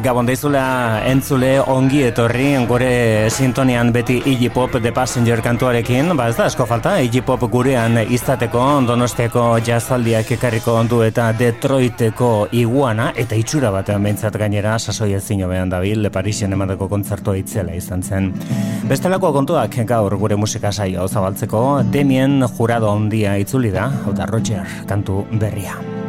Gabon daizula entzule ongi etorri gure sintonian beti Iggy Pop The Passenger kantuarekin, ba ez da asko falta, Iggy Pop gurean izateko donosteko jazaldiak ekarriko ondu eta Detroiteko iguana eta itxura batean behintzat gainera sasoi ez zino behan dabil, Le Parisien emandako kontzertua itzela izan zen. Bestelako kontuak gaur gure musika saio zabaltzeko, Demien jurado ondia itzuli da, hau da Roger kantu berria.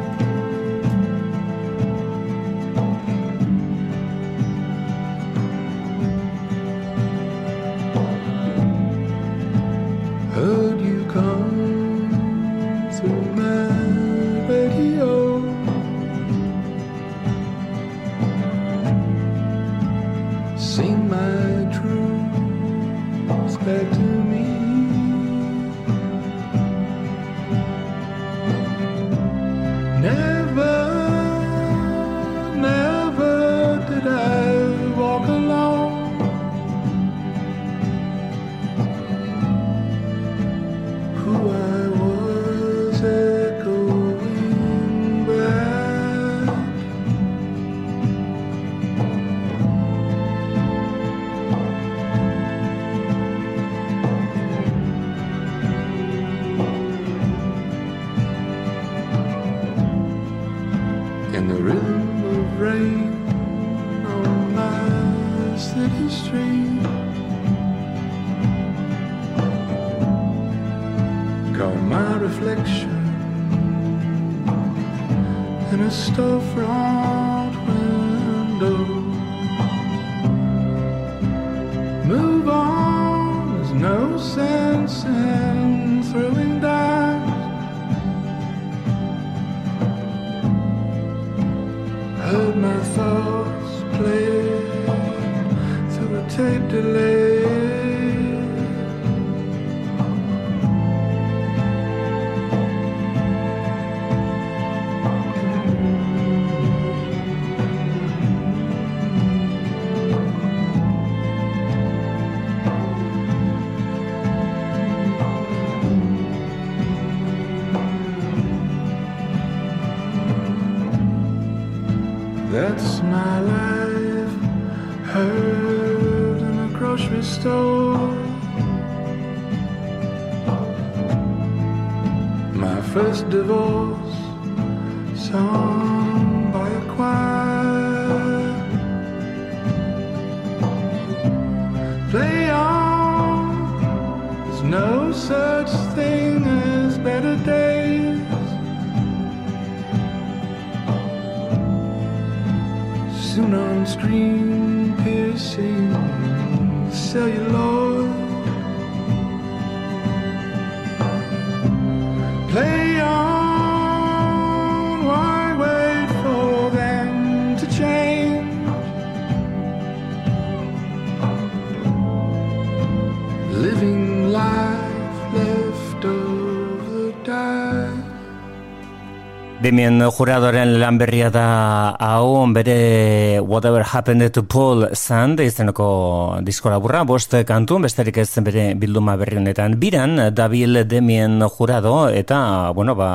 that's my life. Heard in a grocery store. My first divorce song. piercing cellular. Damien juradoren lan berria da hau bere Whatever Happened to Paul Sand izeneko disko laburra, bost kantu, besterik ez bere bilduma berri honetan. Biran, Dabil Damien jurado eta, bueno, ba,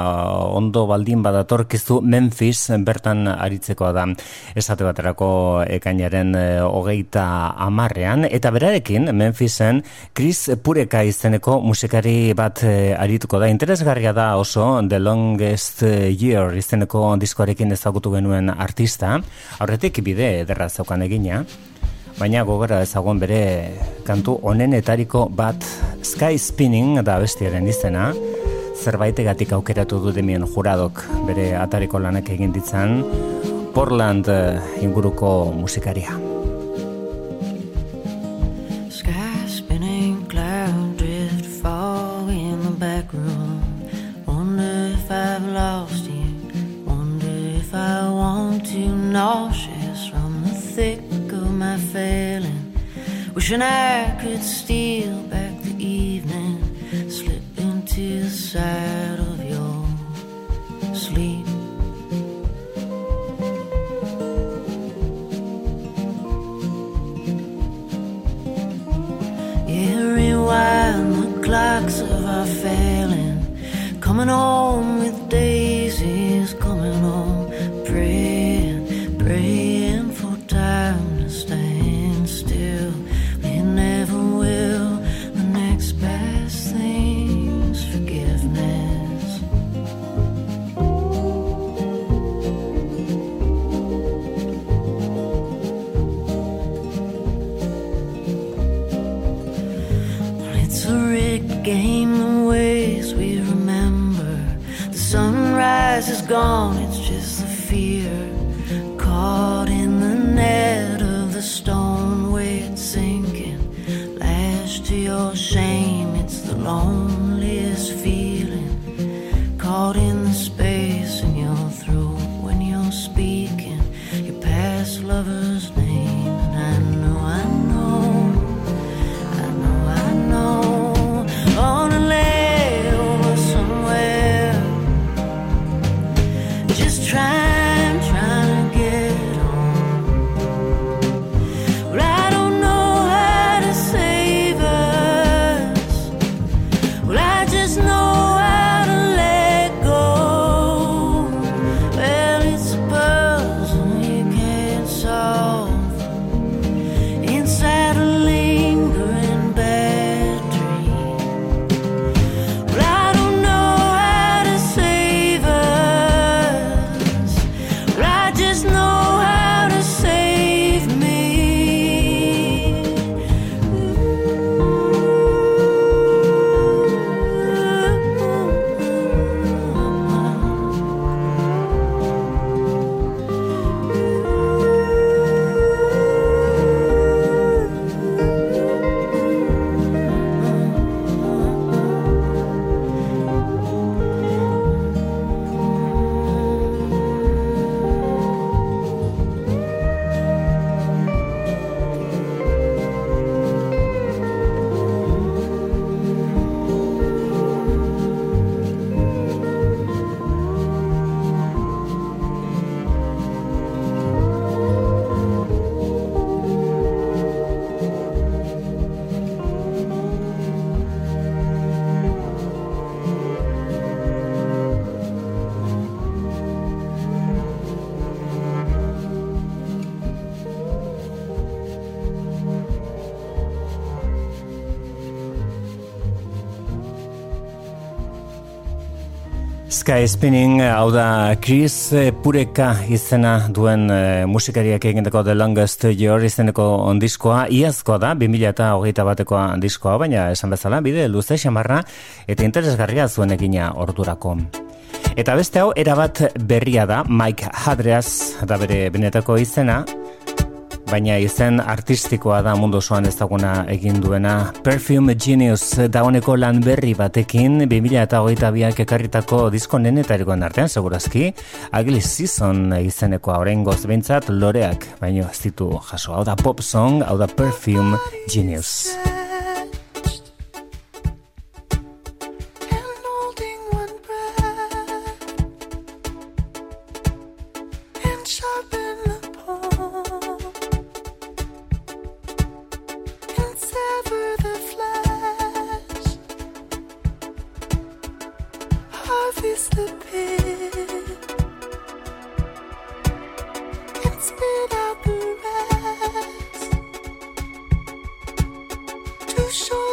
ondo baldin badatorkizu Memphis bertan aritzeko da. Esate baterako ekainaren e, hogeita amarrean, eta berarekin Memphisen Chris Pureka izeneko musikari bat e, arituko da. Interesgarria da oso The Longest Year Mirror izeneko diskoarekin ezagutu genuen artista, aurretik bide ederra zaukan egina, baina gogora ezagun bere kantu onenetariko bat Sky Spinning da bestiaren izena, zerbaitegatik aukeratu du demien juradok bere atariko lanak egin ditzan Portland eh, inguruko musikaria. Nauseous from the thick of my failing. Wishing I could steal back the evening, slip into the side of your sleep. Yeah, rewind the clocks of our failing, coming home with daisies, gone, it's just the fear caught in the net of the stone weight sinking. Lashed to your shame, it's the loneliest Spinning, hau da Chris Pureka izena duen e, musikariak egindako The Longest Year izeneko ondiskoa, iazkoa da, 2000 eta hogeita batekoa diskoa, baina esan bezala, bide, luze xamarra eta interesgarria zuen egina ordurako. Eta beste hau, erabat berria da, Mike Hadreas, da bere benetako izena, baina izen artistikoa da mundu osoan ezaguna egin duena. Perfume Genius dauneko lan berri batekin 2000 eta hogeita biak ekarritako disko nenetarikoen artean, segurazki, Ugly Season izenekoa oraingoz behintzat loreak, baino ez ditu jaso. Hau da pop song, hau da Perfume Genius. 不说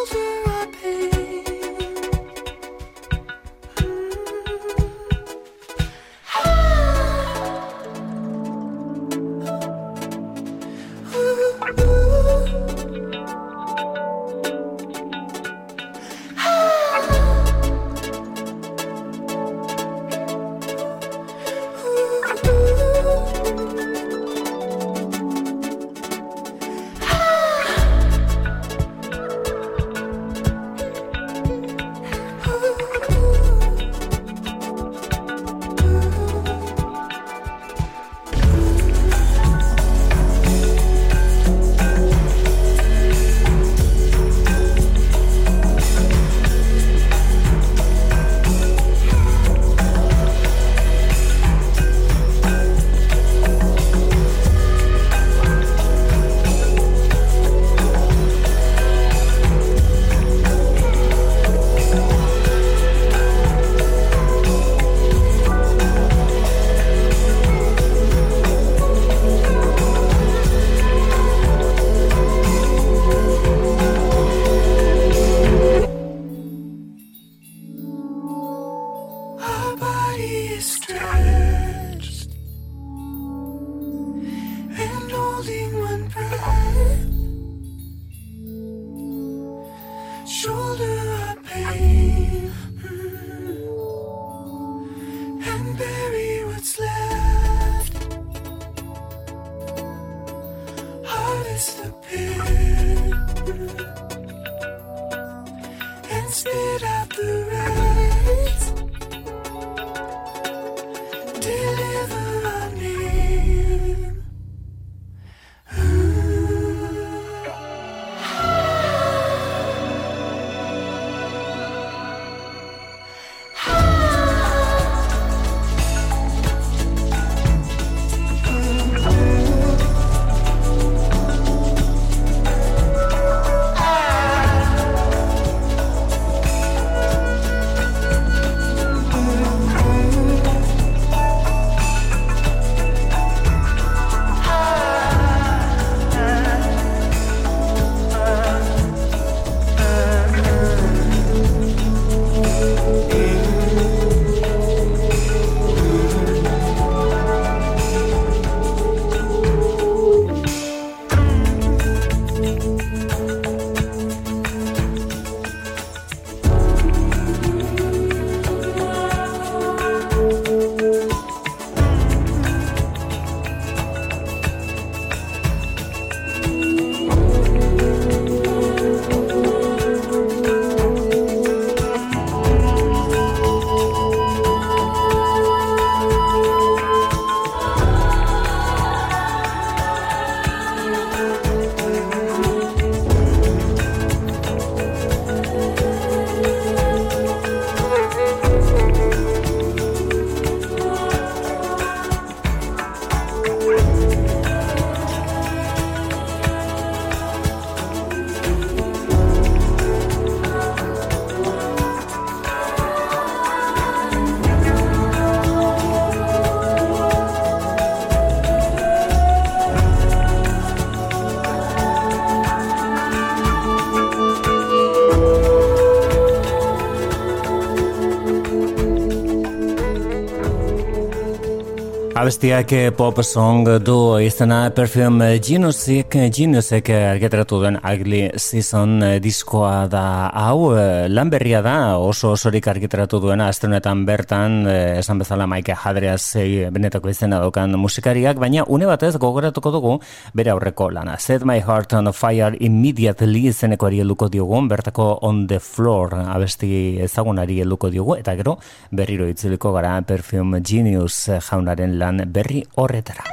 Abestiak eh, pop song du izena Perfume Geniusik, Geniusek argeteratu duen Ugly Season diskoa da hau, eh, lan berria da, oso osorik argeteratu duena, astrenetan bertan, eh, esan bezala Maike Hadrea zei benetako izena daukan musikariak, baina une batez gogoratuko dugu bere aurreko lana. Set My Heart on Fire Immediately izeneko ari eluko diogun, bertako On The Floor abesti ezagunari eluko diogu, eta gero berriro itziliko gara Perfume Genius jaunaren lan berri horretara.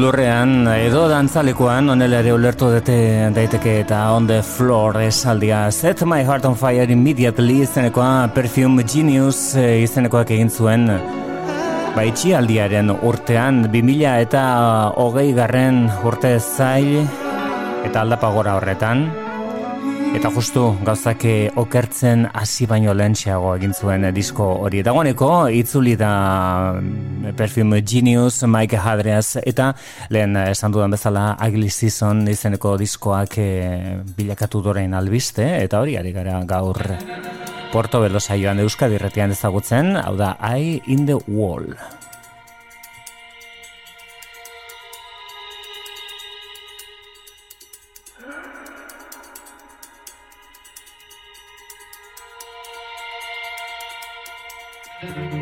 Lurrean edo dantzalekuan onela ere ulertu dute daiteke eta on the floor esaldia Set my heart on fire immediately izenekoa Perfume Genius eh, izenekoak egin zuen Baitxi aldiaren urtean 2000 eta hogei garren urte zail eta aldapagora horretan Eta justu gauzak okertzen hasi baino lehentxeago egin zuen disko hori. Dagoeneko itzuli da Perfume Genius, Mike Hadreaz, eta lehen esan dudan bezala Ugly Season izeneko diskoak e, bilakatu dorein albiste, eta hori ari gara gaur Porto Belo saioan Euskadi Retian ezagutzen, hau da Eye in the Wall. I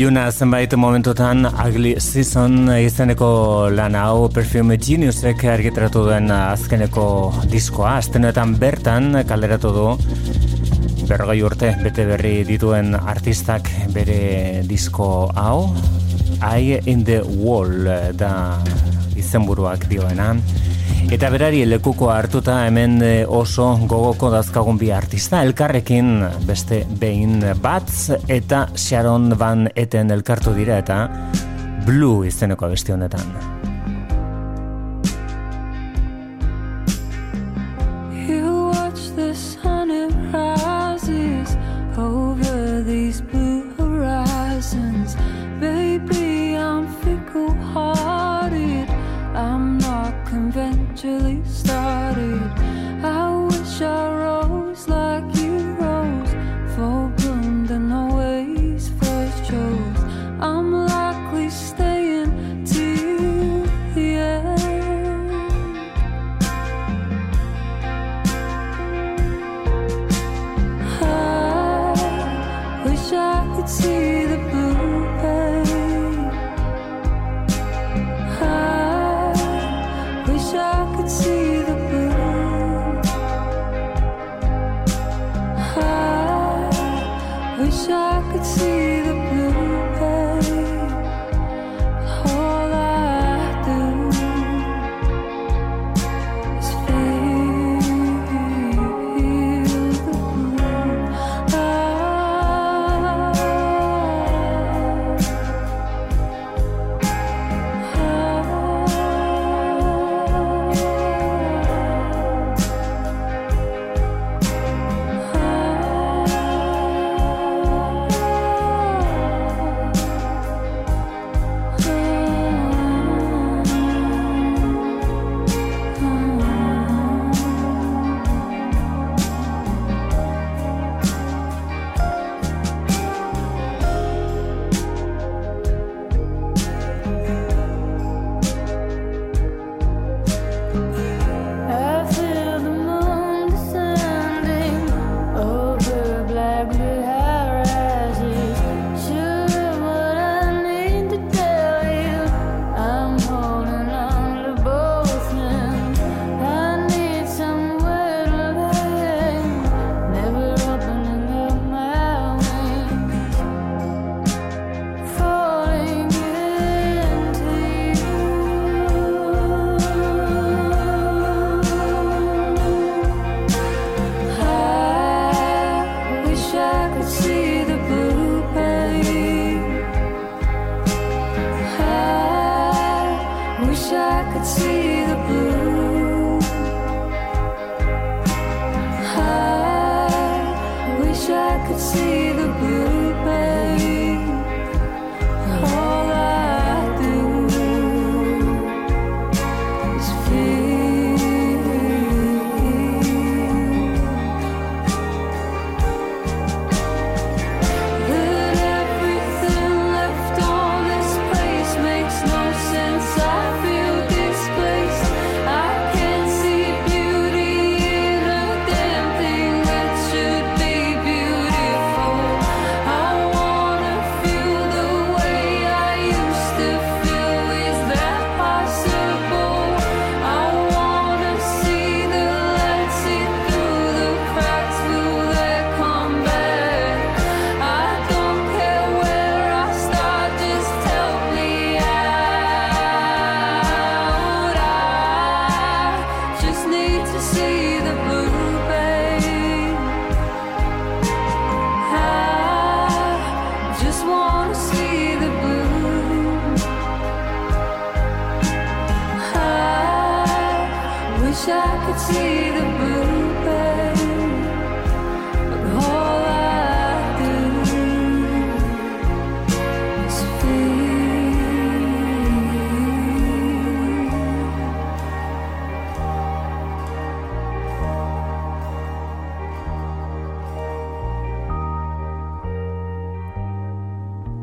iluna zenbait momentutan Ugly Season izeneko lan hau Perfume Geniusek argitaratu duen azkeneko diskoa. Aztenetan bertan kalderatu du berrogei urte bete berri dituen artistak bere disko hau. Eye in the Wall da izenburuak dioena. Eta berari lekuko hartuta hemen eh, oso gogoko dazkagun bi artista elkarrekin beste behin batz eta Sharon Van Eten elkartu dira eta Blue izeneko beste honetan.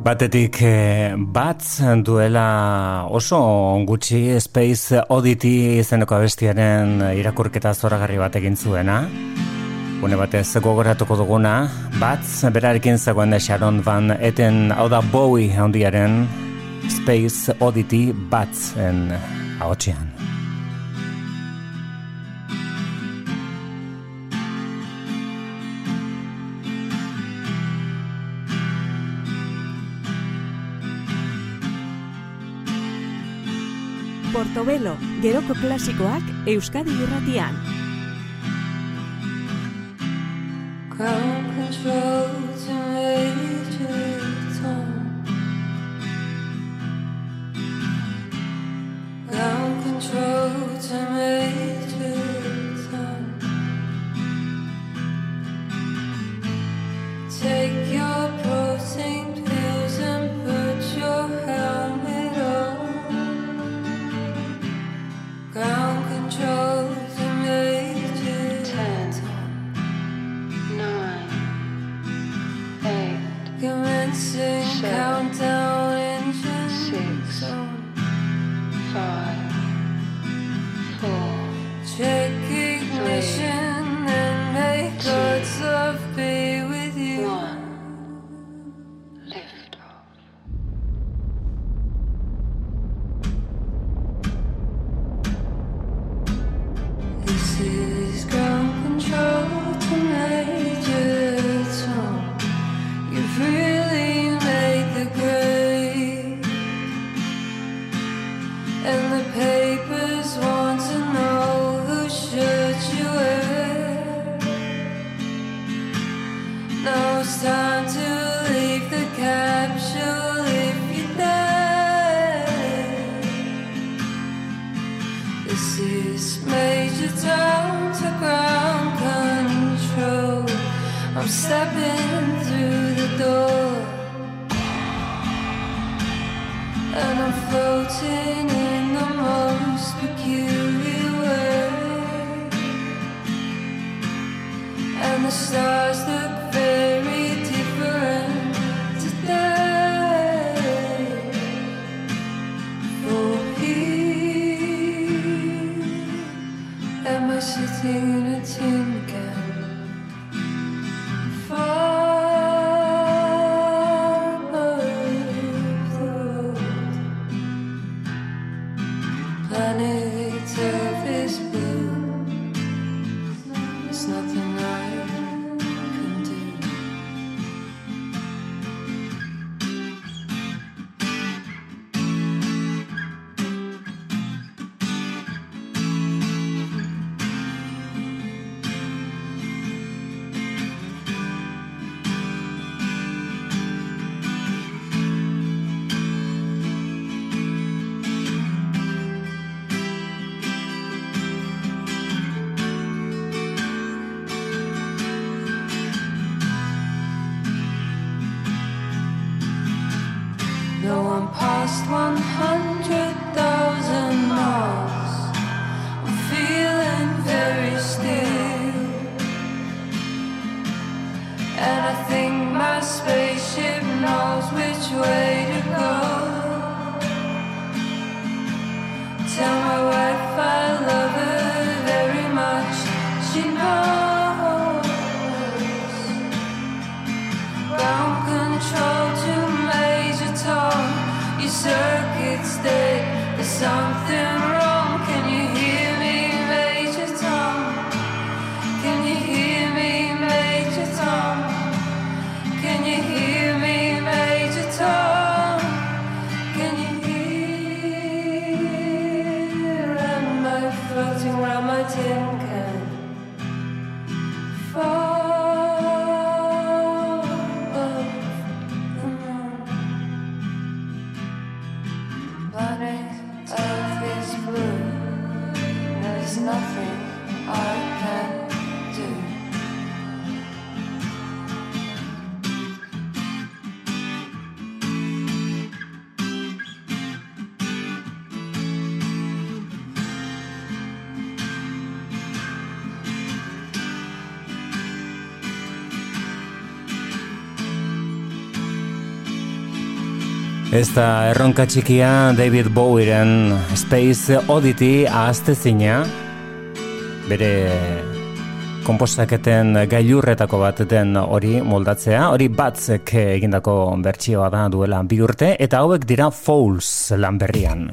Batetik eh, bat duela oso gutxi Space Oddity izeneko abestiaren irakurketa zoragarri bat egin zuena. Une batez gogoratuko duguna, bat berarekin zegoen Sharon Van Eten hau da Bowie handiaren Space Oddity bat en Portobelo, geroko klasikoak Euskadi irratian. Ground control to It's time to leave the capsule if you dare. This is major down to ground control. I'm stepping through the door. And I'm floating in the most peculiar way. And the stars Ez da erronka txikia David Bowieren Space Oddity ahaztezina bere komposaketen gailurretako bateten hori moldatzea, hori batzek egindako bertsioa da duela bi urte, eta hauek dira Fouls lan berrian.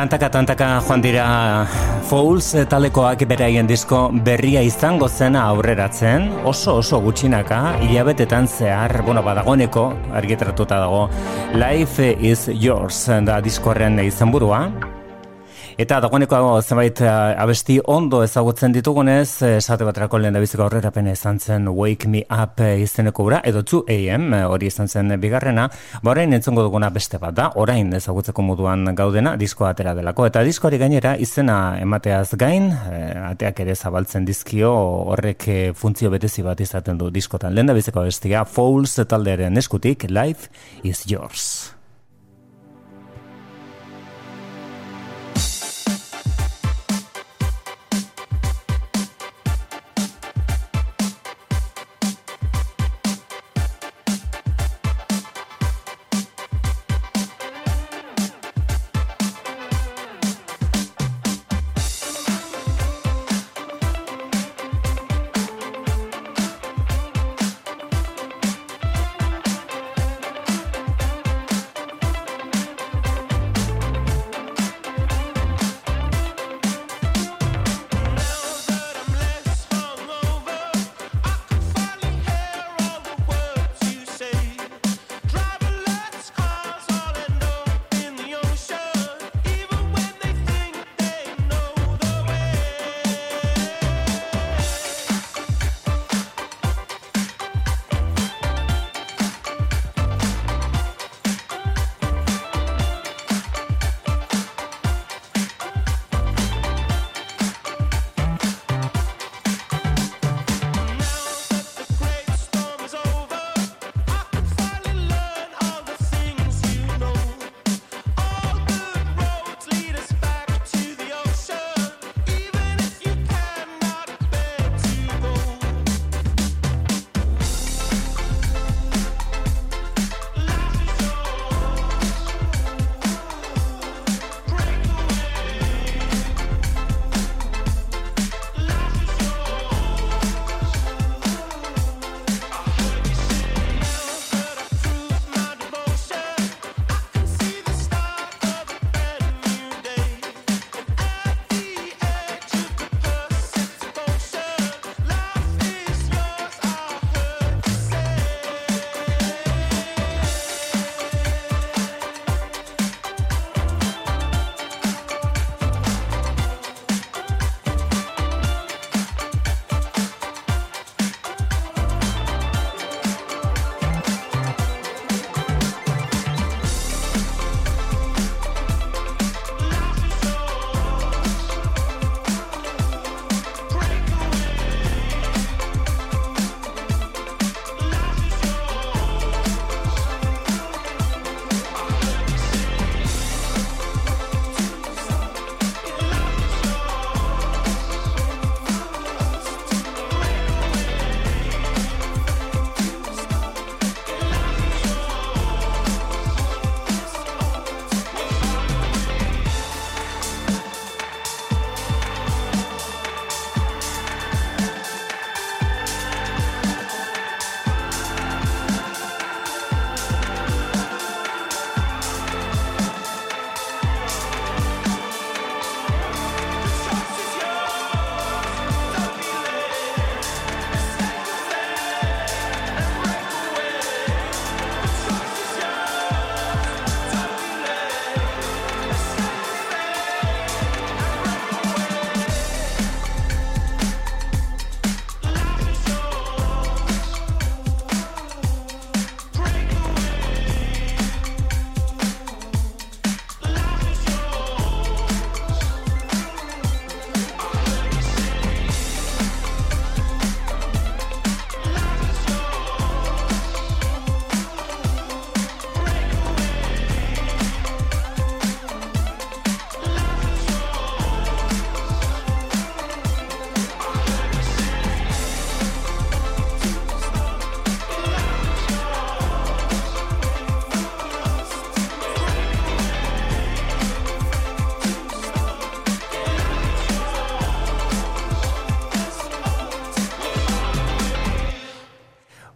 Tantaka tantaka joan dira Fouls talekoak beraien disko berria izango zena aurreratzen, oso oso gutxinaka, hilabetetan zehar, bueno, badagoneko, argitratuta dago, Life is Yours da diskorren izenburua, Eta dagoeneko zenbait eh, abesti ondo ezagutzen ditugunez, eh, esate baterako lehen da biziko aurrerapena izan zen Wake Me Up eh, izeneko gura, edo 2 AM hori izan zen bigarrena, ba orain entzongo duguna beste bat da, orain ezagutzeko moduan gaudena, disko atera delako, eta diskoari gainera izena emateaz gain, ateak ere zabaltzen dizkio horrek funtzio betezi bat izaten du diskotan. Lehen da biziko abestia, Fouls taldearen eskutik, Life is Yours.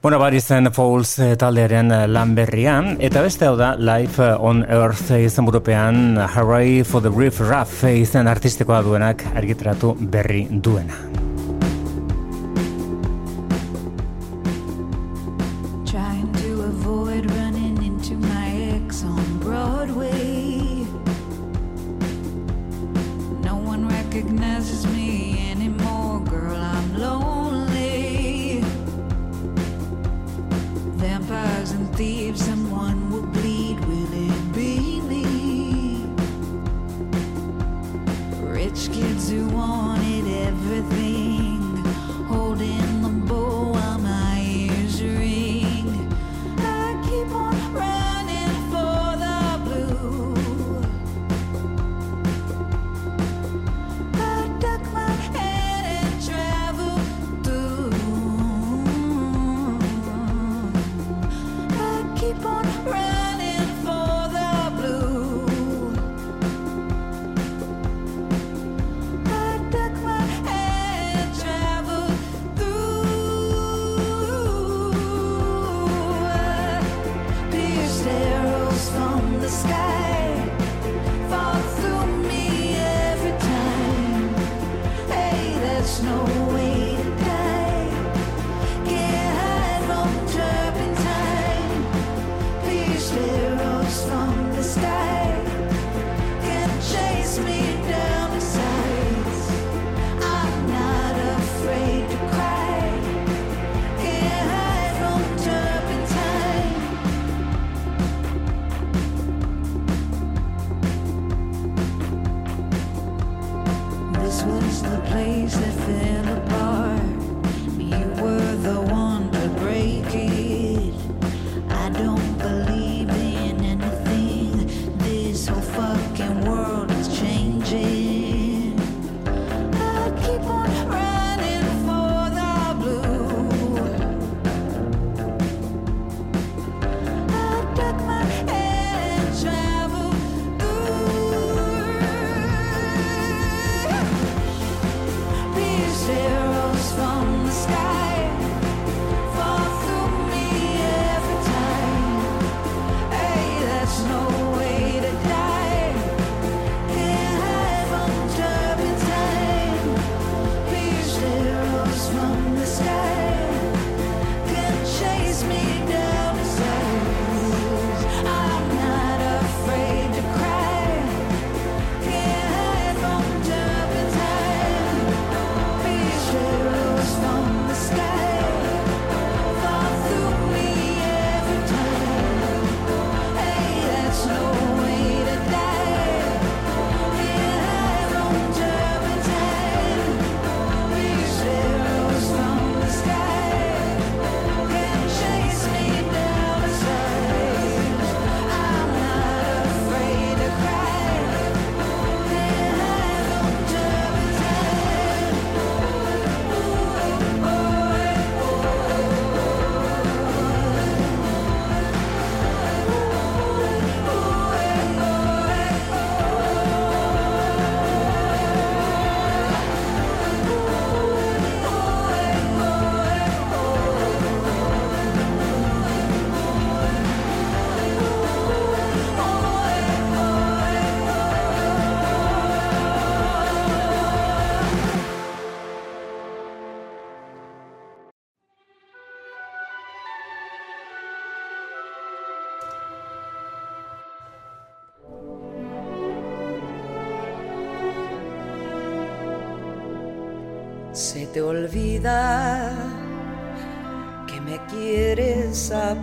Bueno, bari zen Fouls eh, taldearen eh, lan berrian, eta beste hau da Life on Earth izan burupean Hurray for the Riff Raff izan artistikoa duenak argitratu berri duena.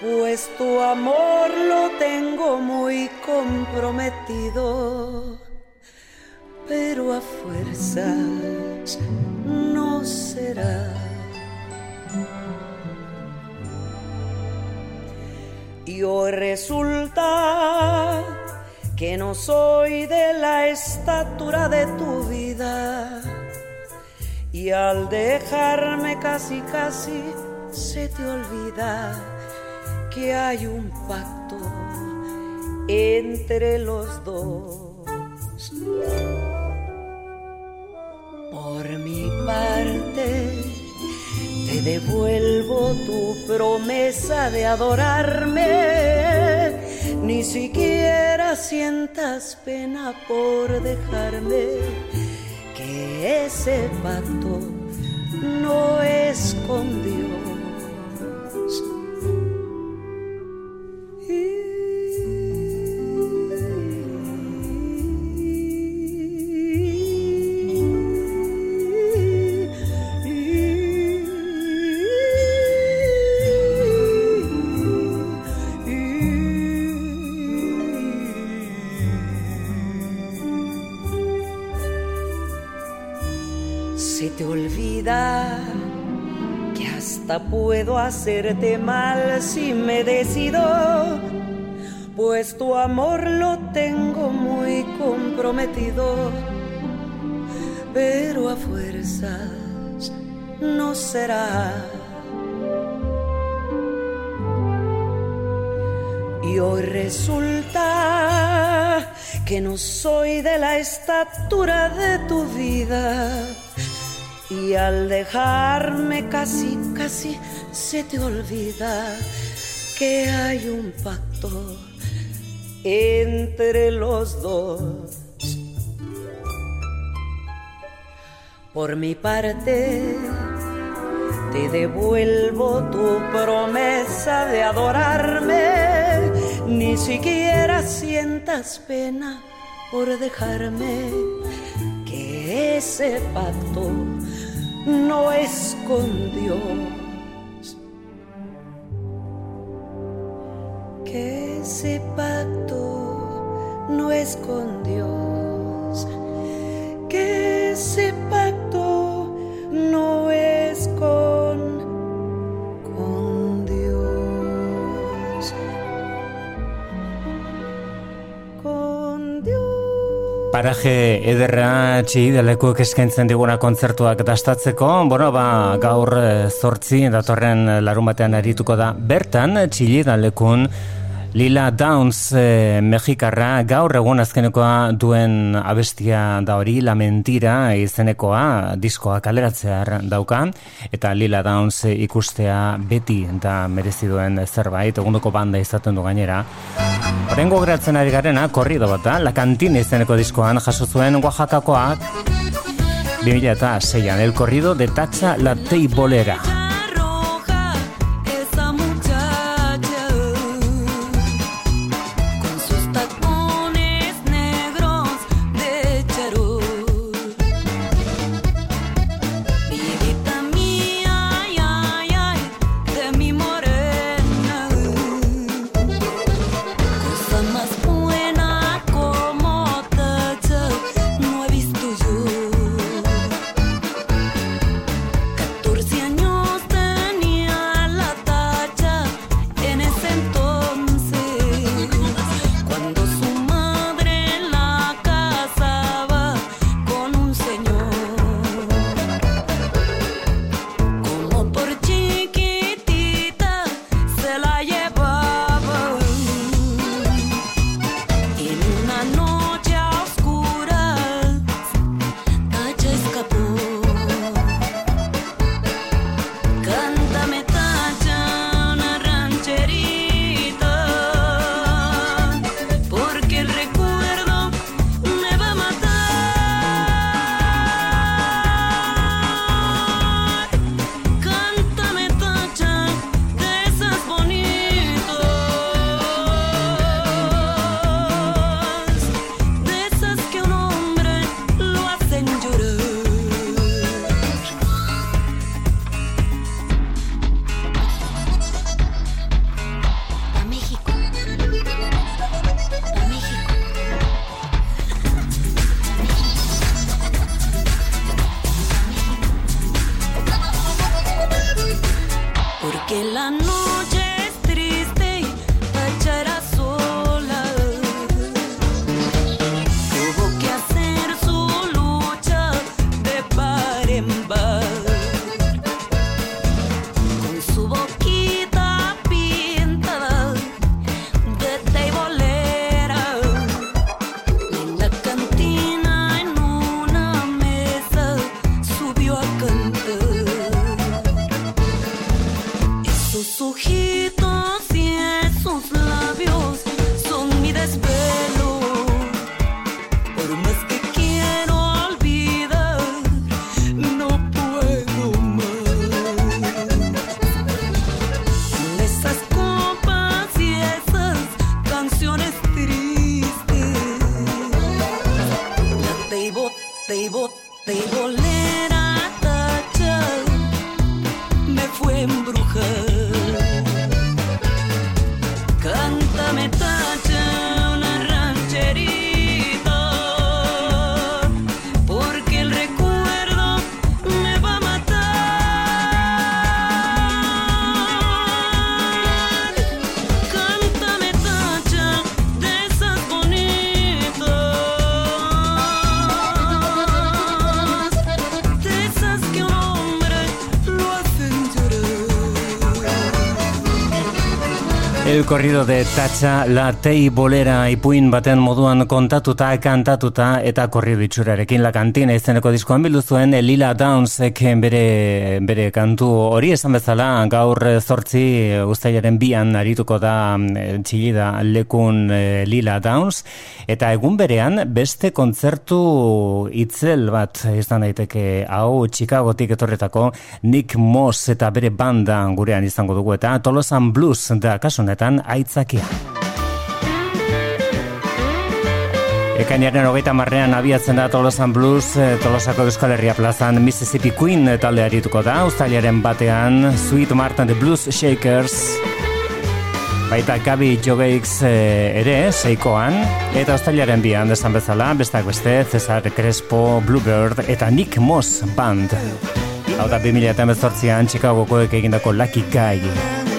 pues tu amor lo tengo muy comprometido, pero a fuerzas no será. Y hoy resulta que no soy de la estatura de tu vida. Y al dejarme casi casi se te olvida que hay un pacto entre los dos. Por mi parte, te devuelvo tu promesa de adorarme. Ni siquiera sientas pena por dejarme, que ese pacto no es con Dios. Puedo hacerte mal si me decido, pues tu amor lo tengo muy comprometido, pero a fuerzas no será. Y hoy resulta que no soy de la estatura de tu vida. Y al dejarme casi, casi se te olvida que hay un pacto entre los dos. Por mi parte, te devuelvo tu promesa de adorarme. Ni siquiera sientas pena por dejarme que ese pacto no es con Dios. Que ese pacto no es con Dios. Que ese pacto no es con, Paraje ederra txigidalekuek eskaintzen diguna kontzertuak dastatzeko, bueno, ba, gaur eh, zortzi datorren larun batean arituko da. Bertan, txigidalekun Lila Downs eh, mexikarra gaur egun azkenekoa duen abestia da hori La Mentira izenekoa diskoa kaleratzear dauka eta Lila Downs ikustea beti da merezi duen zerbait egunduko banda izaten du gainera Horrengo geratzen ari garena, korrido bat da, La Cantina izeneko diskoan jaso zuen Oaxacakoak 2006an, el corrido de Tacha la Teibolera. Volé corrido de Tatxa La Tei Bolera ipuin baten moduan kontatuta, kantatuta eta korrido itxurarekin La Cantina izeneko diskoan bildu zuen Lila Downsek bere, bere kantu hori esan bezala gaur zortzi ustailaren bian arituko da mm, txilida lekun eh, Lila Downs eta egun berean beste kontzertu itzel bat izan daiteke. Hau Chicagotik etorretako Nick Moss eta bere banda gurean izango dugu eta Tolosan Blues da kasunetan zen aitzakia. Ekainaren hogeita marrean abiatzen da Tolosan Blues, eh, Tolosako Euskal Herria plazan Mississippi Queen talde arituko da, ustailaren batean Sweet Martin the Blues Shakers, baita Gabi Jogeix eh, ere, seikoan, eta ustailaren bian desan bezala, bestak beste, Cesar Crespo, Bluebird eta Nick Moss Band. Hau da 2018an Chicagokoek egindako Lucky Guy.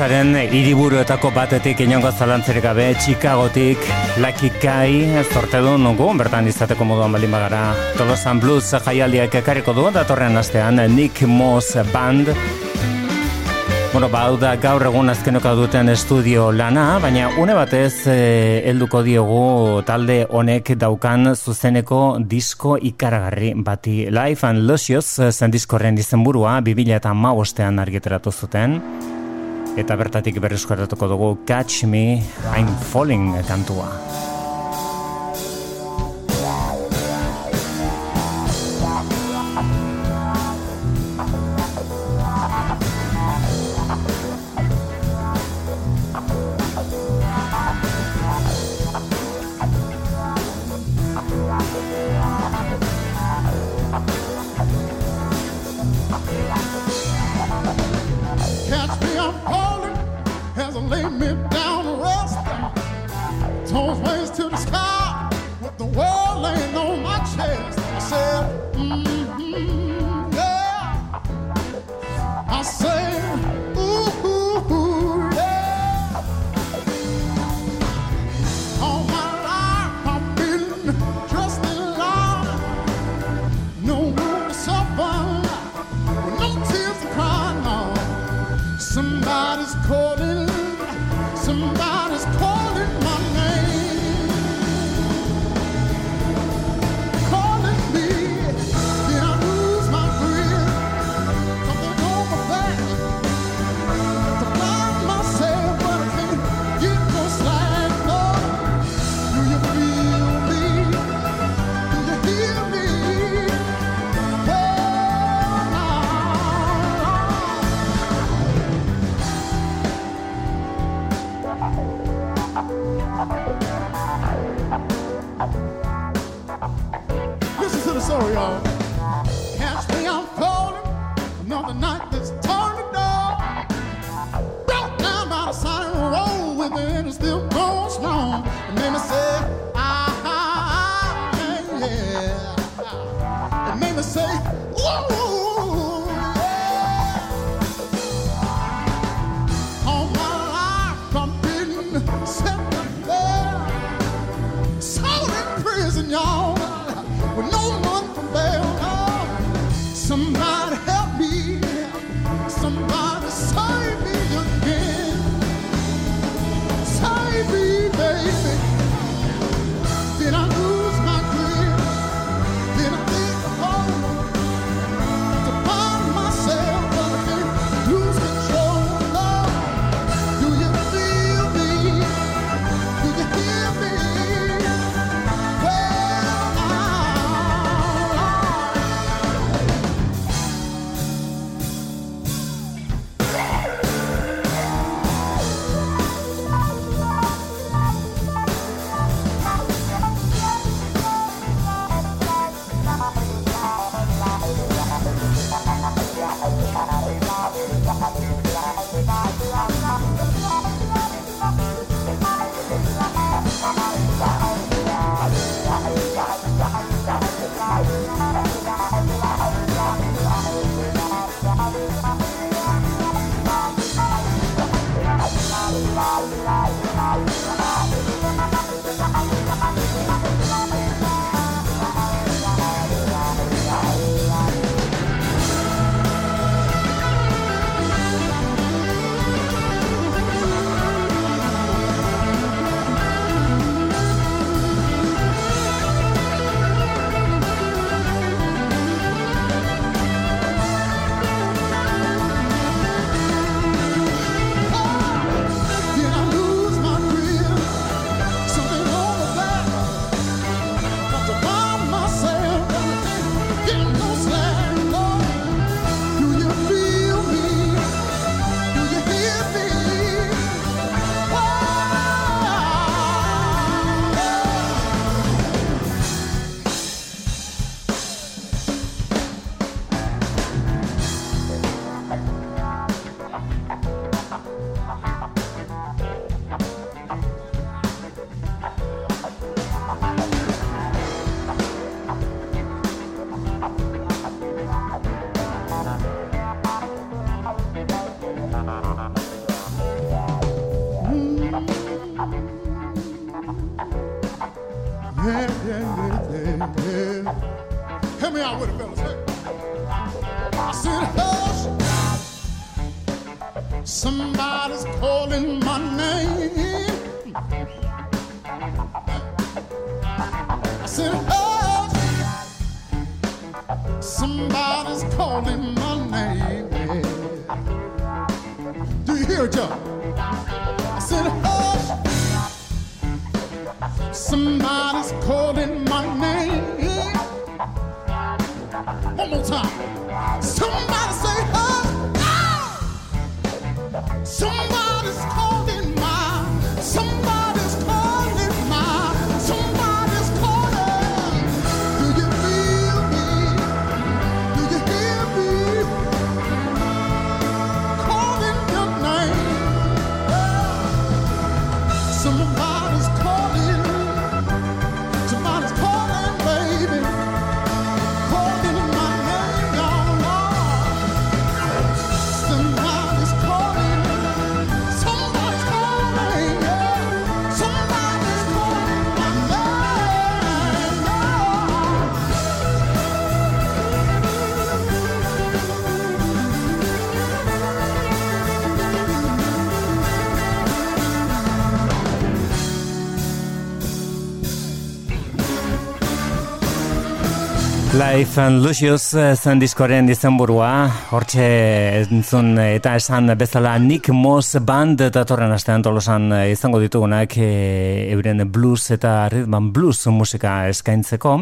Texasaren hiriburuetako batetik inongo zalantzerik gabe Chicagotik Lucky Kai zortedu nugu bertan izateko moduan balin bagara Tolosan Blues jaialdiak ekarriko du datorren astean Nick Moss Band Bueno, ba, da gaur egun azkenoka duten estudio lana, baina une batez eh, helduko e, diogu talde honek daukan zuzeneko disko ikaragarri bati. Life and Lucius eh, zen diskorren izenburua, bibila eta maostean argiteratu zuten eta bertatik berreskuratuko dugu Catch Me, I'm Falling kantua. I say Life and Lucius eh, zen diskoren izenburua, hortxe entzun eh, eta esan bezala Nick Moss Band datorren astean tolosan eh, izango ditugunak e, euren blues eta rhythm blues musika eskaintzeko.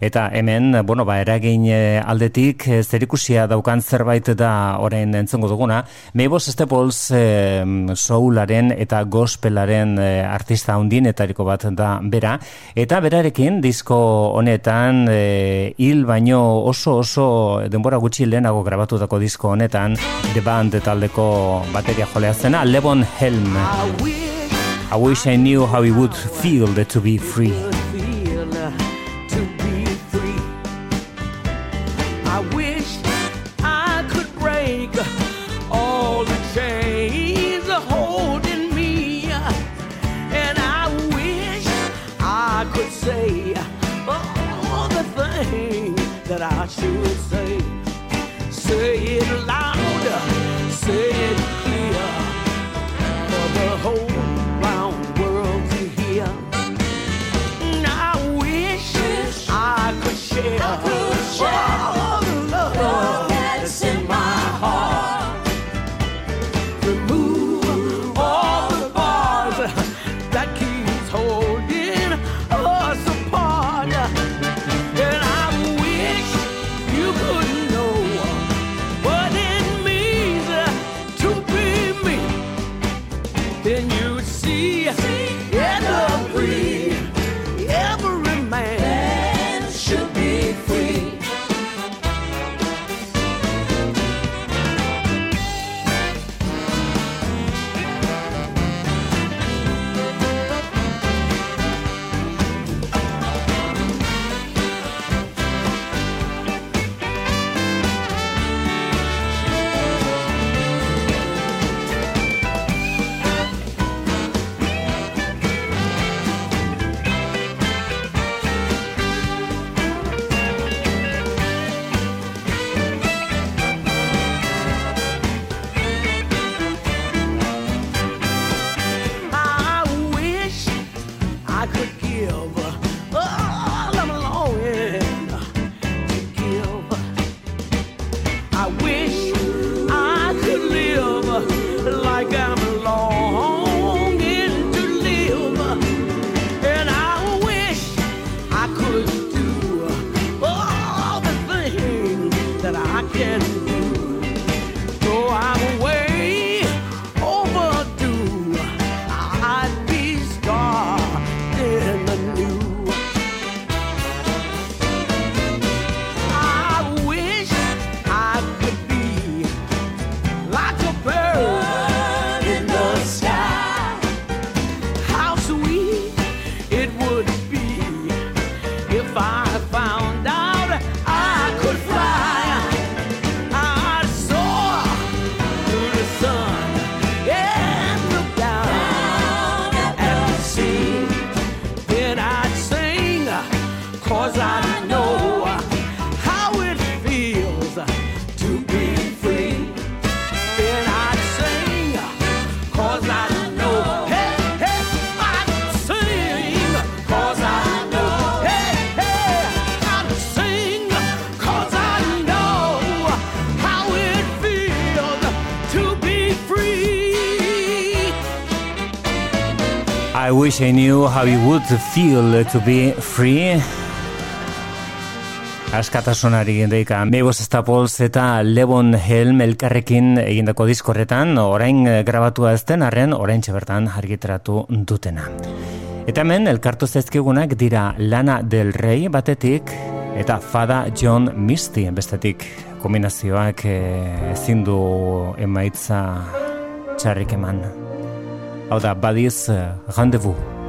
Eta hemen, bueno, ba, eragin eh, aldetik eh, zerikusia daukan zerbait da orain entzongo duguna. Mabos Staples e, soularen eta gospelaren e, artista handienetariko bat da bera. Eta berarekin disko honetan e, hil baino oso oso denbora gutxi lehenago grabatutako disko honetan The Band taldeko bateria jolea zena Lebon Helm. I wish I knew how it would feel to be free. Wish I Knew How You Would Feel To Be Free Askatasunari gendeika. Mabos Staples eta Lebon Helm elkarrekin egindako diskorretan orain grabatua ez den arren orain bertan argitratu dutena. Eta hemen elkartu zaizkigunak dira Lana del Rey batetik eta Fada John Misty bestetik kombinazioak eh, ezin du emaitza txarrik eman. ao da Badesse Rendezvous.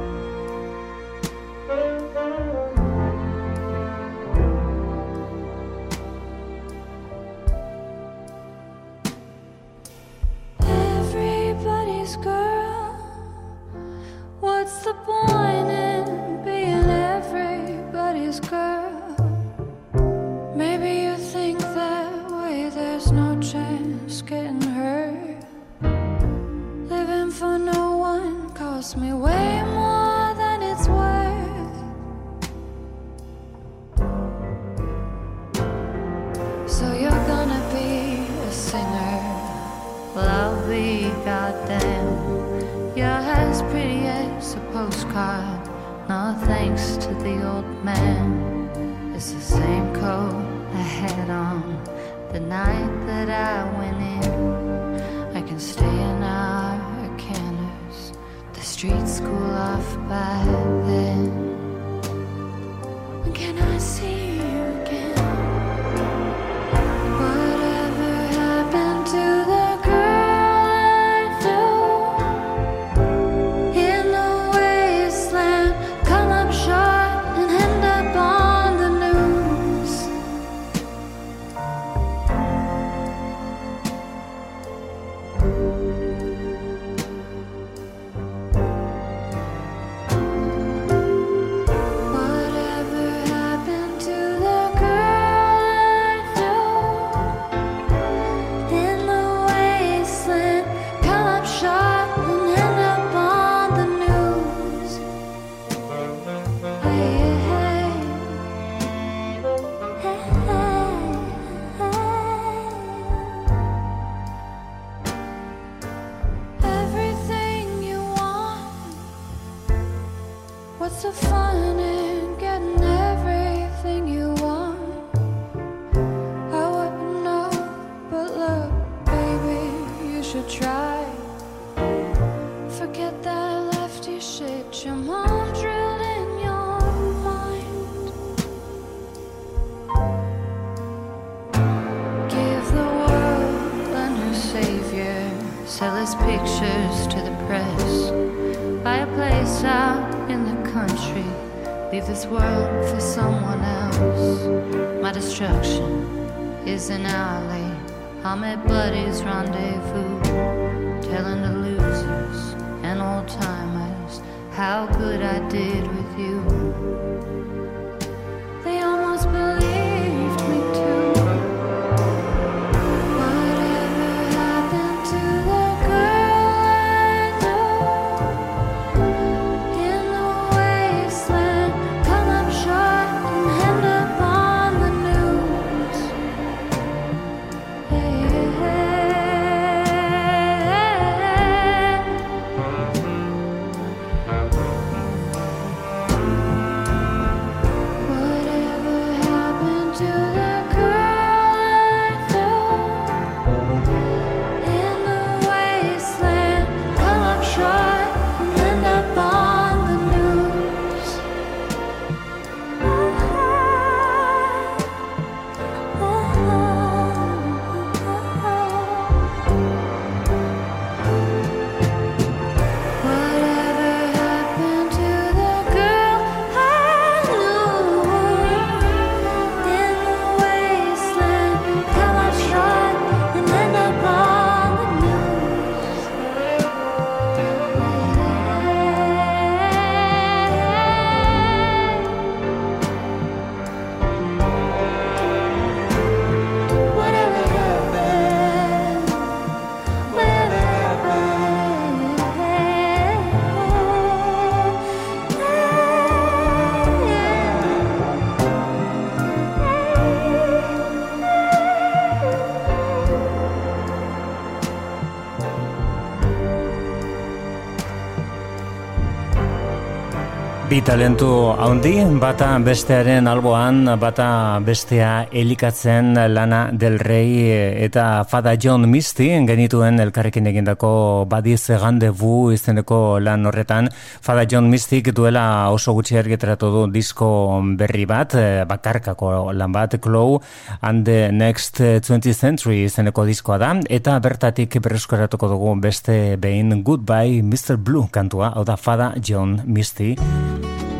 Bi talentu haundi, bata bestearen alboan, bata bestea elikatzen lana del rei eta Fada John Misty genituen elkarrekin egindako badiz gandebu izeneko lan horretan. Fada John Mystic duela oso gutxi argitaratu du disko berri bat, eh, bakarkako lan bat, Claw and the Next 20th Century izeneko diskoa da, eta bertatik berreskoratuko dugu beste behin Goodbye Mr. Blue kantua, hau da Fada John Misty.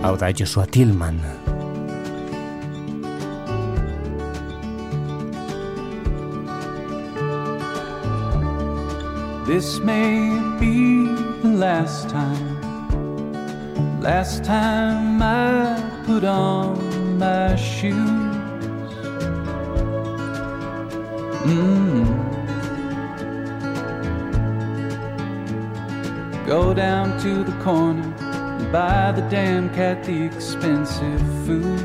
Hau da Joshua Tillman. This may be the last time, last time I put on my shoes. Mm. Go down to the corner buy the damn cat the expensive food.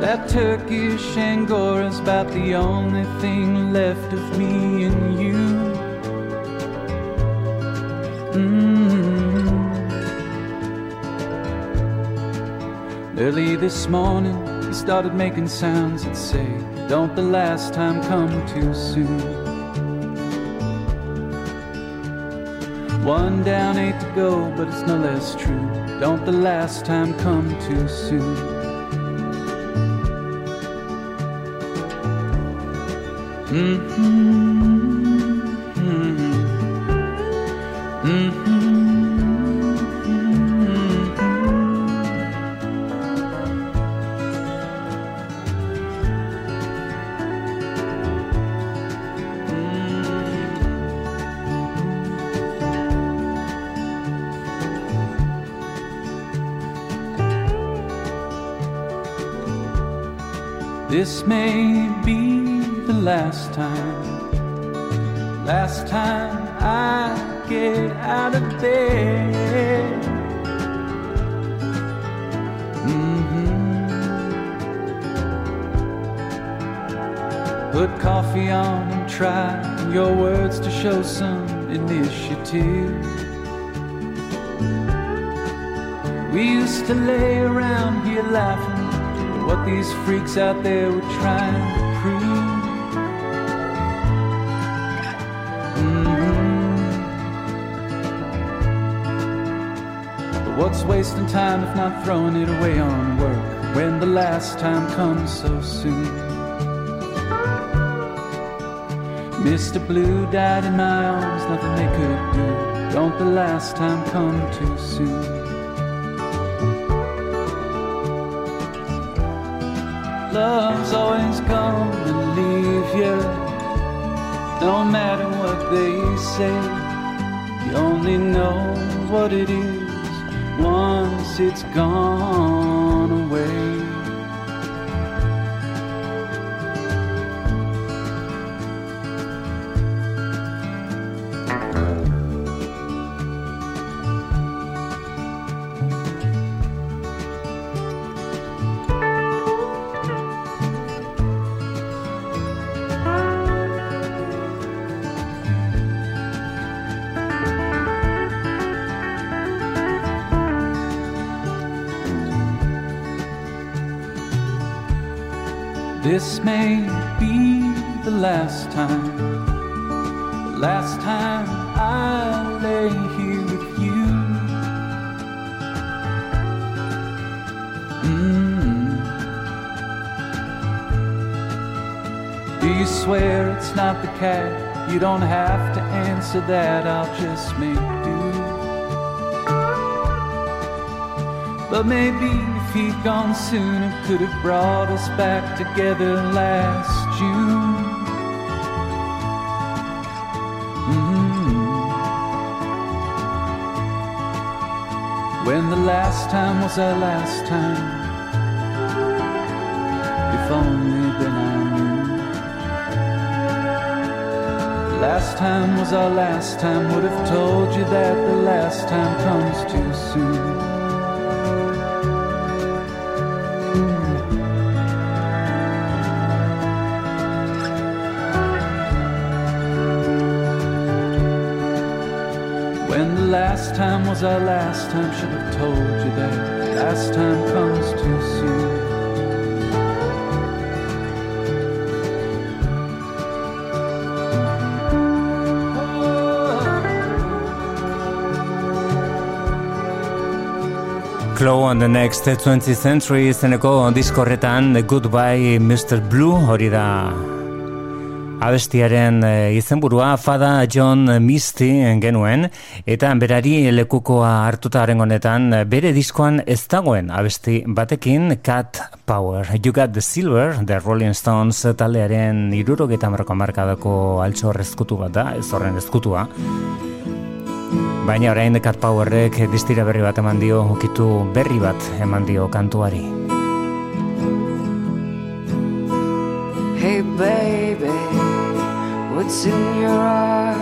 That Turkish Angora's about the only thing left of me and you. Mm. Early this morning, he started making sounds that say, Don't the last time come too soon. One down, eight to go, but it's no less true. Don't the last time come too soon. Mm-hmm. This may be the last time, last time I get out of bed. Mhm. Put coffee on and try your words to show some initiative. We used to lay around here laughing these freaks out there were trying to prove. Mhm. But what's wasting time if not throwing it away on work when the last time comes so soon? Mr. Blue died in my arms, nothing they could do. Don't the last time come too soon? Love's always gonna leave you, no matter what they say. You only know what it is once it's gone This may be the last time, the last time I lay here with you. Mm. Do you swear it's not the cat? You don't have to answer that, I'll just make do. But maybe if he'd gone soon, sooner, could have brought us back together last June. Mhm. When the last time was our last time. If only then I knew. Last time was our last time. Would have told you that the last time comes too soon. Was our last time. Should have told you that. Last time comes too soon. Claw on the Next 20th Century zeneko diskorretan Goodbye Mr. Blue hori da abestiaren eh, izenburua Fada John Misty genuen eta berari lekukoa hartuta haren honetan bere diskoan ez dagoen abesti batekin Cat Power You Got the Silver The Rolling Stones taldearen irurogeta marko markadako altxor ezkutu bat da ez horren ezkutua Baina orain Cat Powerrek distira berri bat eman dio, ukitu berri bat eman dio kantuari. Hey baby, what's in your eyes?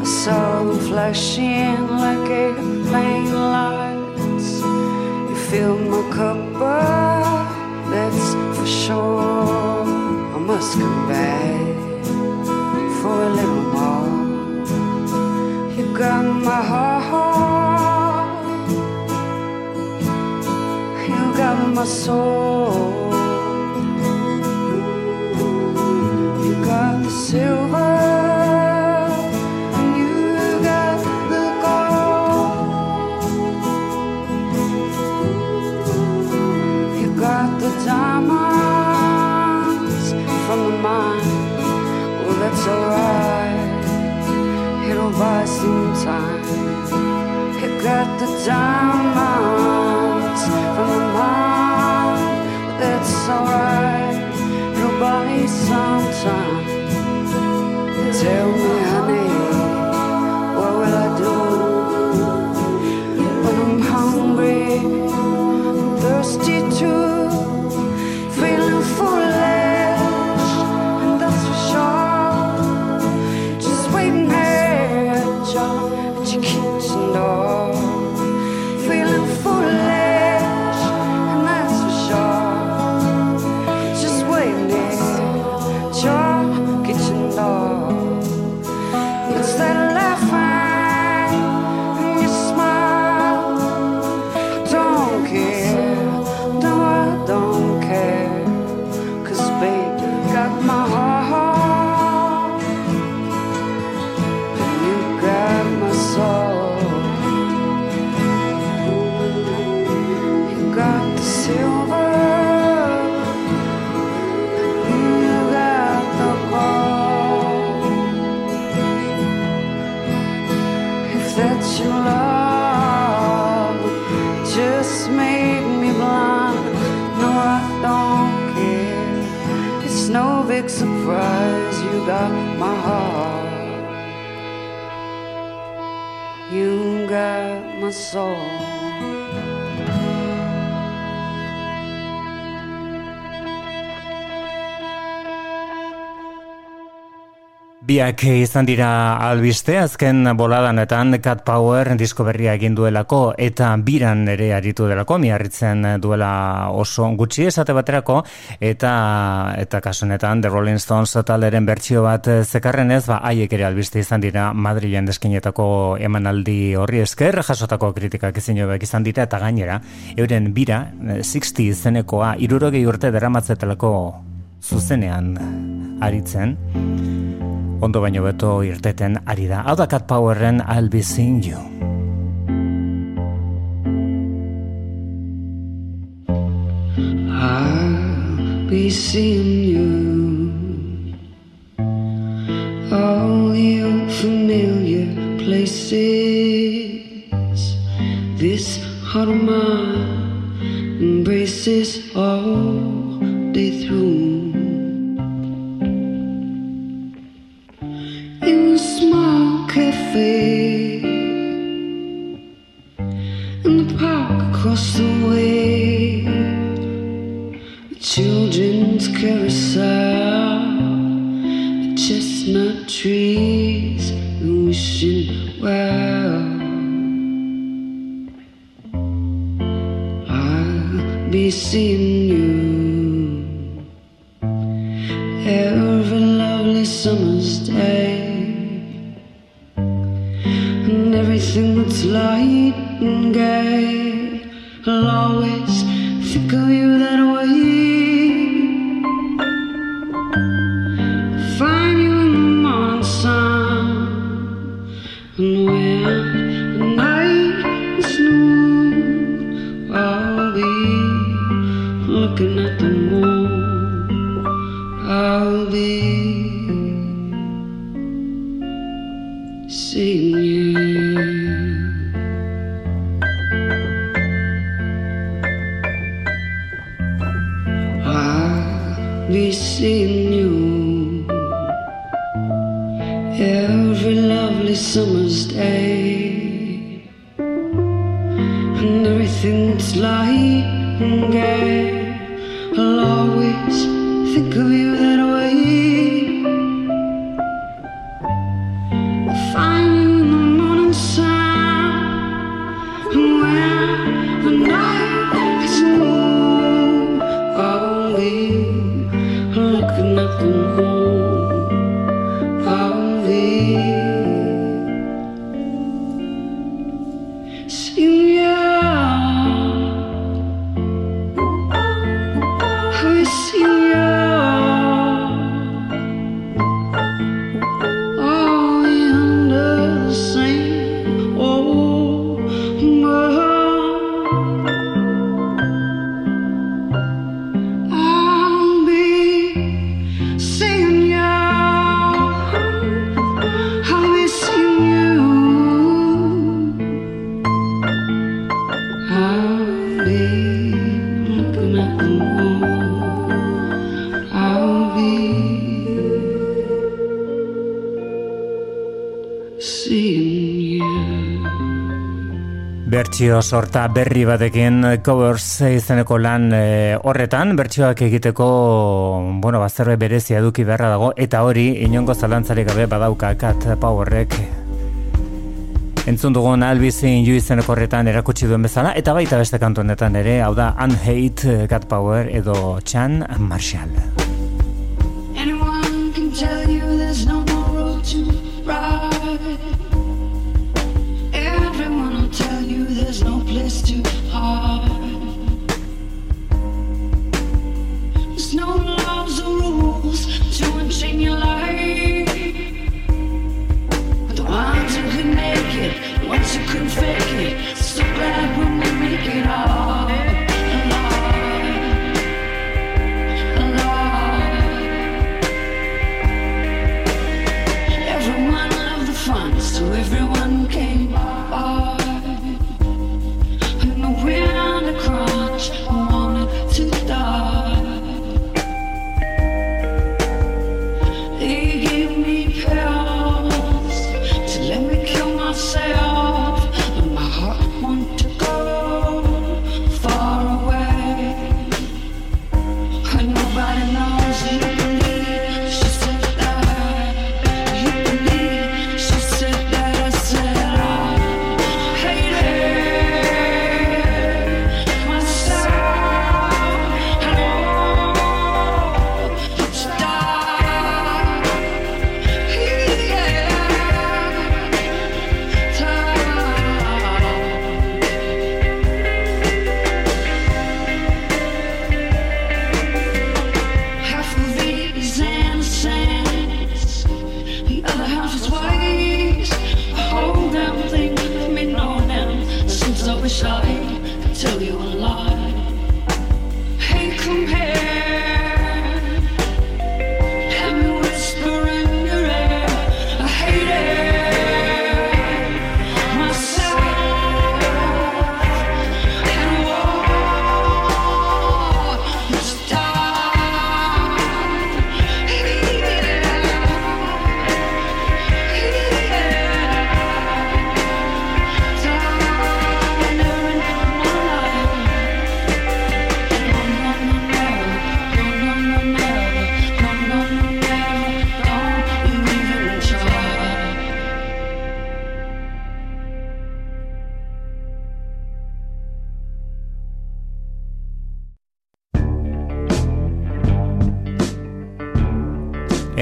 I saw them flashing like airplane lights. You filled my cup up, that's for sure. I must come back for a little more. You got my heart, you got my soul. Got the silver, diamonds from the mine. Well, that's alright. It'll buy some time. You got the diamonds from the mine. But that's alright. It'll buy some time. Tell me, You got my soul. Biak izan dira albiste azken boladanetan Cat Power disko berria egin duelako eta biran ere aritu delako miarritzen duela oso gutxi esate baterako eta eta kasunetan The Rolling Stones talderen bertsio bat zekarrenez ba haiek ere albiste izan dira Madrilen deskinetako emanaldi horri esker jasotako kritikak ezin hobek izan dira eta gainera euren bira eh, 60 izenekoa 60 urte deramatzetelako zuzenean aritzen ondo baino beto irteten ari da. Hau da Cat Powerren I'll be seeing you. I'll be seeing you. All the unfamiliar places. This heart of mine embraces all day through. In a small cafe. In the park across the way. The children's carousel, the chestnut trees, and wishing well. I'll be seeing you this and gay. I'll always think of you. bertsio sorta berri batekin covers izeneko lan e, horretan. Bertsioak egiteko bueno, bazerbe berezia duki beharra dago. Eta hori inongo zalantzarik gabe badauka Cat powerrek. Entzun dugun albizein ju izeneko horretan erakutsi duen bezala. Eta baita beste kantuenetan ere hau da Unhate, eh, Cat Power edo Chan Marshall.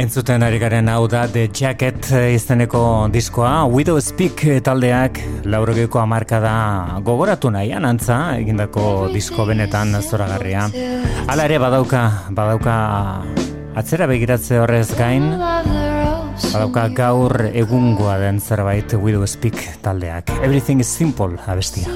Entzuten ari garen hau da The Jacket izeneko diskoa. Widow Speak taldeak laurogeiko amarka da gogoratu nahian antza egindako disko benetan zoragarria. Hala ere badauka, badauka atzera begiratze horrez gain Badauka gaur egungoa den zerbait Widow Speak taldeak. Everything is simple abestia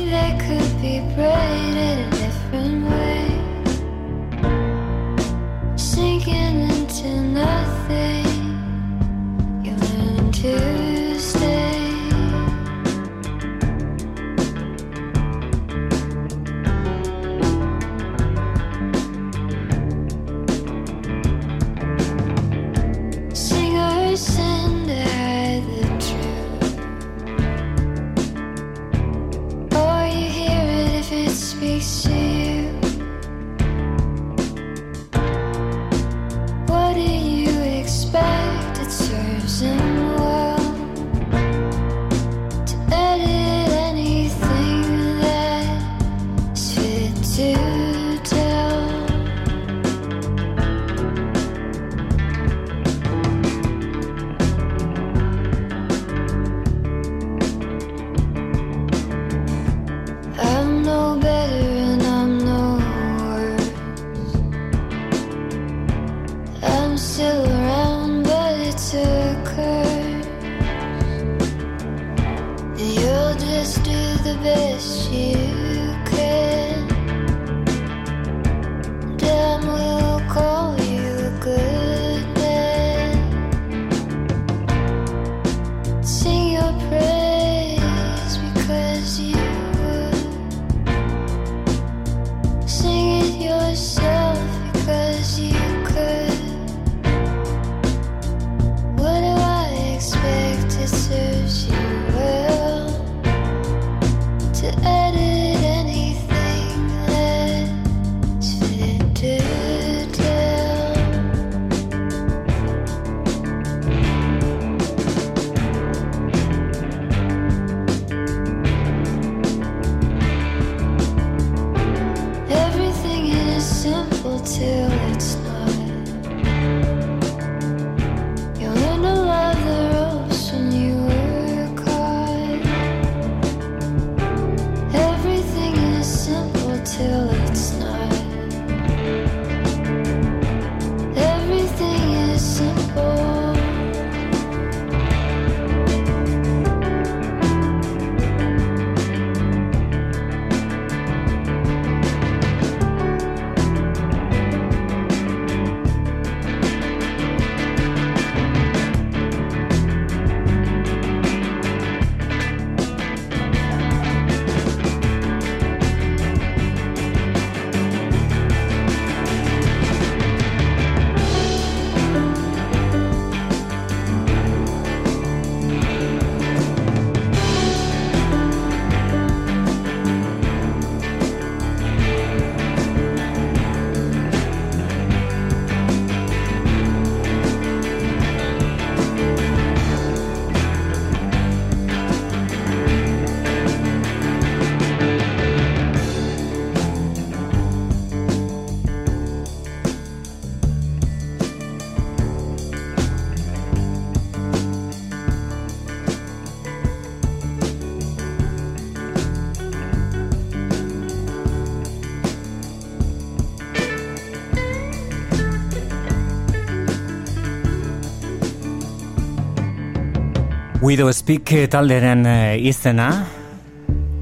Widow Speak talderen eh, izena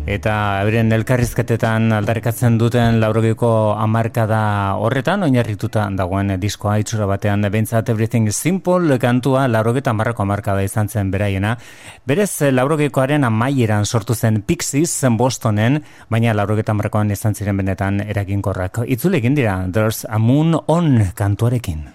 eta euren elkarrizketetan aldarrikatzen duten laurogeiko hamarkada horretan oinarrituta dagoen diskoa itxura batean behintzat Everything is Simple kantua laurogeta hamarrako hamarkada izan zen beraiena. Berez laurogeikoaren amaieran sortu zen Pixies Bostonen, baina laurogeta hamarkoan izan ziren benetan eraginkorrak. Itzule egin dira, There's a Moon On kantuarekin.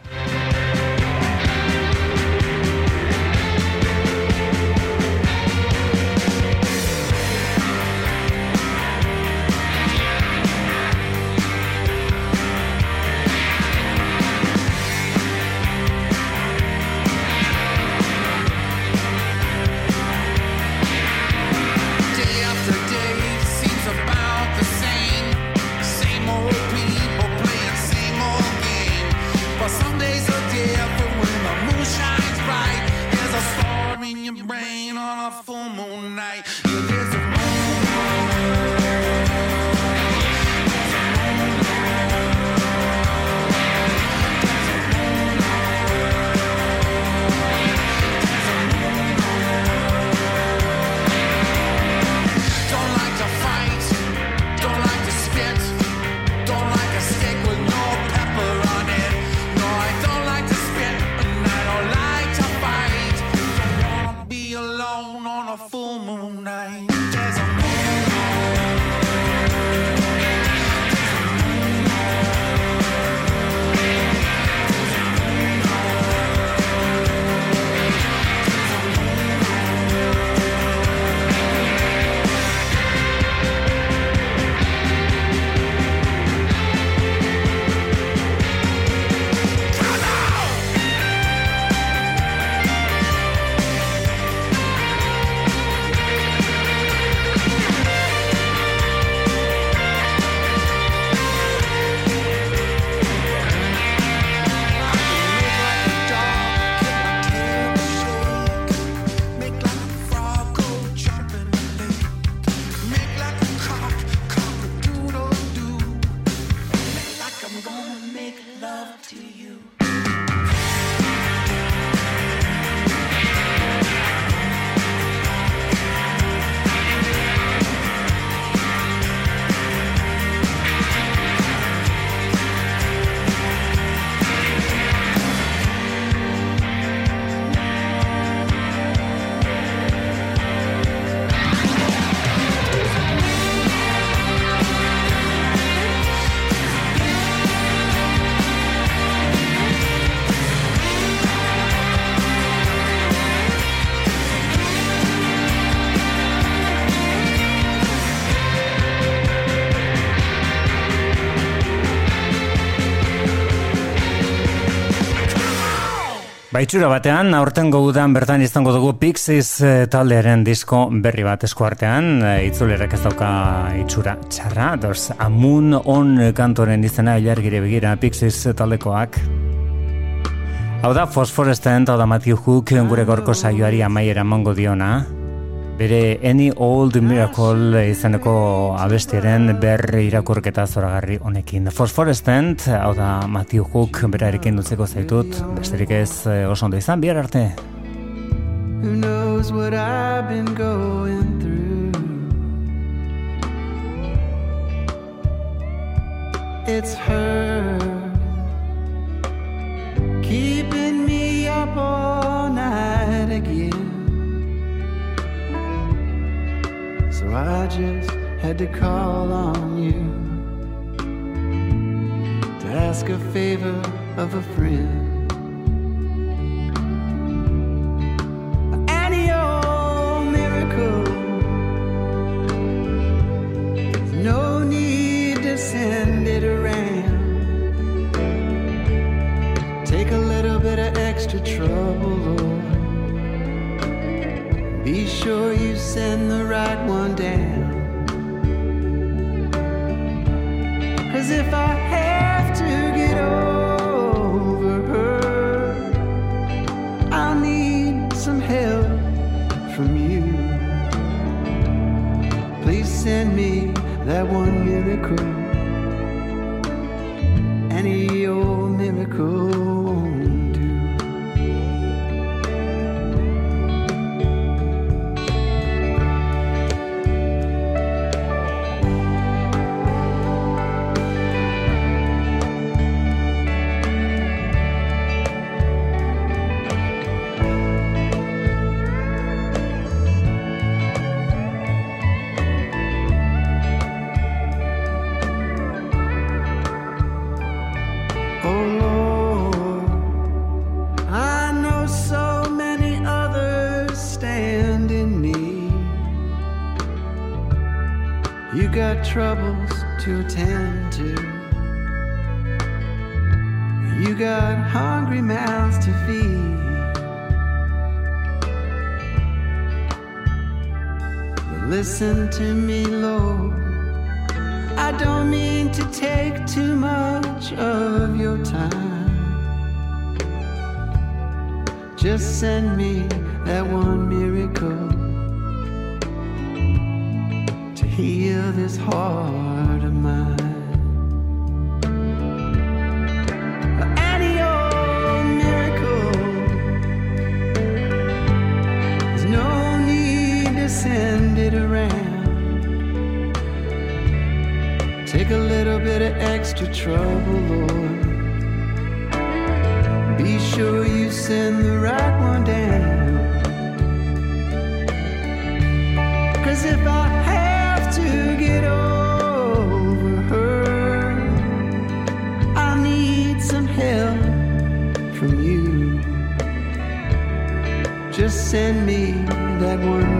Baitxura batean, aurten udan bertan izango dugu Pixies eh, taldearen disko berri bat eskuartean, eh, itzulerak ez dauka itxura txarra, doz, amun on kantoren izena ilargire begira Pixies taldekoak. Hau da Phosphorescent, hau da Matthew Hook gure gorko saioari amaiera mongo diona. Bere Any Old Miracle izeneko abestiaren berri irakurketa zoragarri honekin. Phosphorescent, hau da Matthew Hook berarekin dutzeko zaitut, besterik ez eh, oso ondo izan, bihar arte. Who knows what I've been going through? It's her keeping me up all night again. So I just had to call on you to ask a favor of a friend. Any old miracle. No need to send it around. Take a little bit of extra trouble. Be sure you send the right one down. Cause if I have to get over her, I'll need some help from you. Please send me that one miracle. Any old miracle got troubles to attend to. You got hungry mouths to feed. But listen to me, Lord. I don't mean to take too much of your time. Just send me that one miracle heal this heart of mine. Any old miracle. There's no need to send it around. Take a little bit of extra trouble, Lord. Be sure you send the right one down. Cause if I send me that one